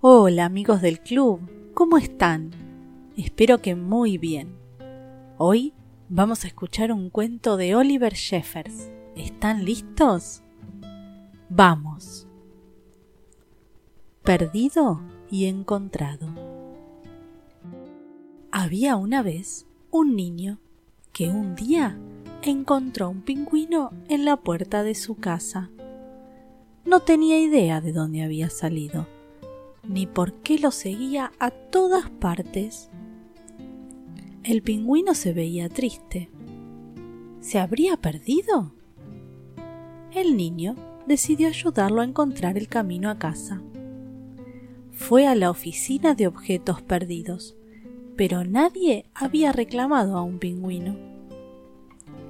Hola amigos del club, ¿cómo están? Espero que muy bien. Hoy vamos a escuchar un cuento de Oliver Jeffers. ¿Están listos? Vamos. Perdido y encontrado. Había una vez un niño que un día encontró un pingüino en la puerta de su casa. No tenía idea de dónde había salido ni por qué lo seguía a todas partes. El pingüino se veía triste. ¿Se habría perdido? El niño decidió ayudarlo a encontrar el camino a casa. Fue a la oficina de objetos perdidos, pero nadie había reclamado a un pingüino.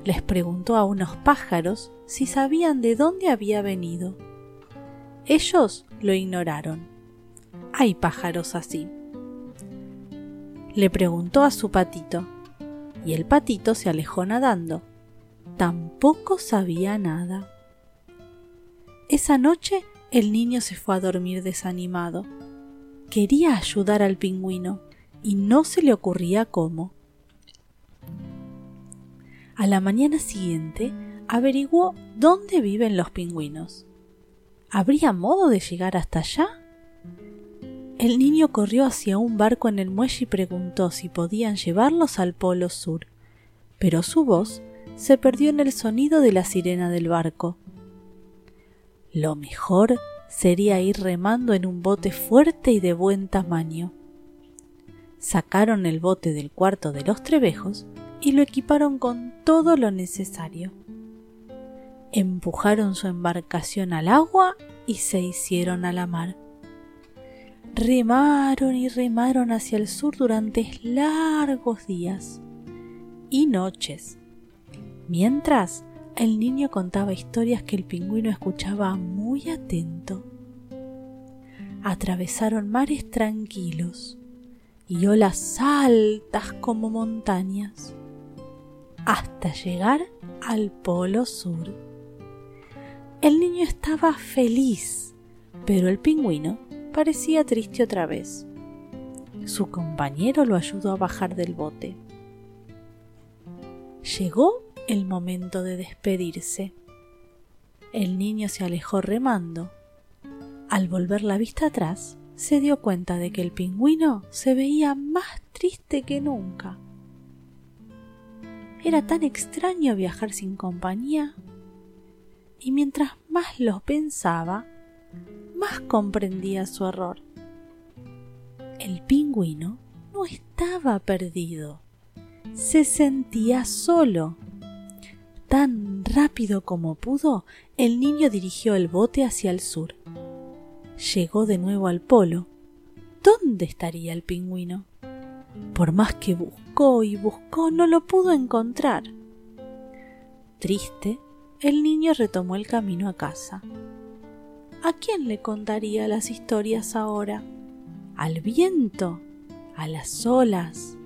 Les preguntó a unos pájaros si sabían de dónde había venido. Ellos lo ignoraron hay pájaros así. Le preguntó a su patito, y el patito se alejó nadando. Tampoco sabía nada. Esa noche el niño se fue a dormir desanimado. Quería ayudar al pingüino y no se le ocurría cómo. A la mañana siguiente averiguó dónde viven los pingüinos. ¿Habría modo de llegar hasta allá? El niño corrió hacia un barco en el muelle y preguntó si podían llevarlos al Polo Sur, pero su voz se perdió en el sonido de la sirena del barco. Lo mejor sería ir remando en un bote fuerte y de buen tamaño. Sacaron el bote del cuarto de los trebejos y lo equiparon con todo lo necesario. Empujaron su embarcación al agua y se hicieron a la mar remaron y remaron hacia el sur durante largos días y noches, mientras el niño contaba historias que el pingüino escuchaba muy atento. Atravesaron mares tranquilos y olas altas como montañas, hasta llegar al Polo Sur. El niño estaba feliz, pero el pingüino parecía triste otra vez. Su compañero lo ayudó a bajar del bote. Llegó el momento de despedirse. El niño se alejó remando. Al volver la vista atrás, se dio cuenta de que el pingüino se veía más triste que nunca. Era tan extraño viajar sin compañía. Y mientras más lo pensaba, comprendía su error. El pingüino no estaba perdido, se sentía solo. Tan rápido como pudo, el niño dirigió el bote hacia el sur. Llegó de nuevo al polo. ¿Dónde estaría el pingüino? Por más que buscó y buscó, no lo pudo encontrar. Triste, el niño retomó el camino a casa. ¿A quién le contaría las historias ahora? ¿Al viento? ¿A las olas?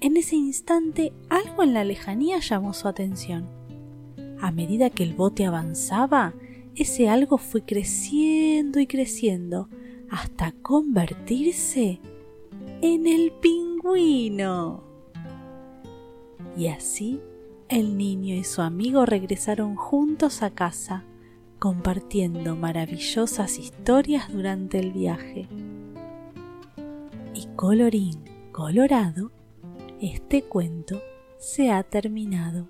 En ese instante algo en la lejanía llamó su atención. A medida que el bote avanzaba, ese algo fue creciendo y creciendo hasta convertirse en el pingüino. Y así el niño y su amigo regresaron juntos a casa compartiendo maravillosas historias durante el viaje. Y colorín colorado, este cuento se ha terminado.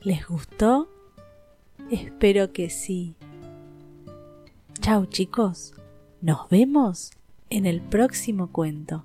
¿Les gustó? Espero que sí. Chao chicos, nos vemos en el próximo cuento.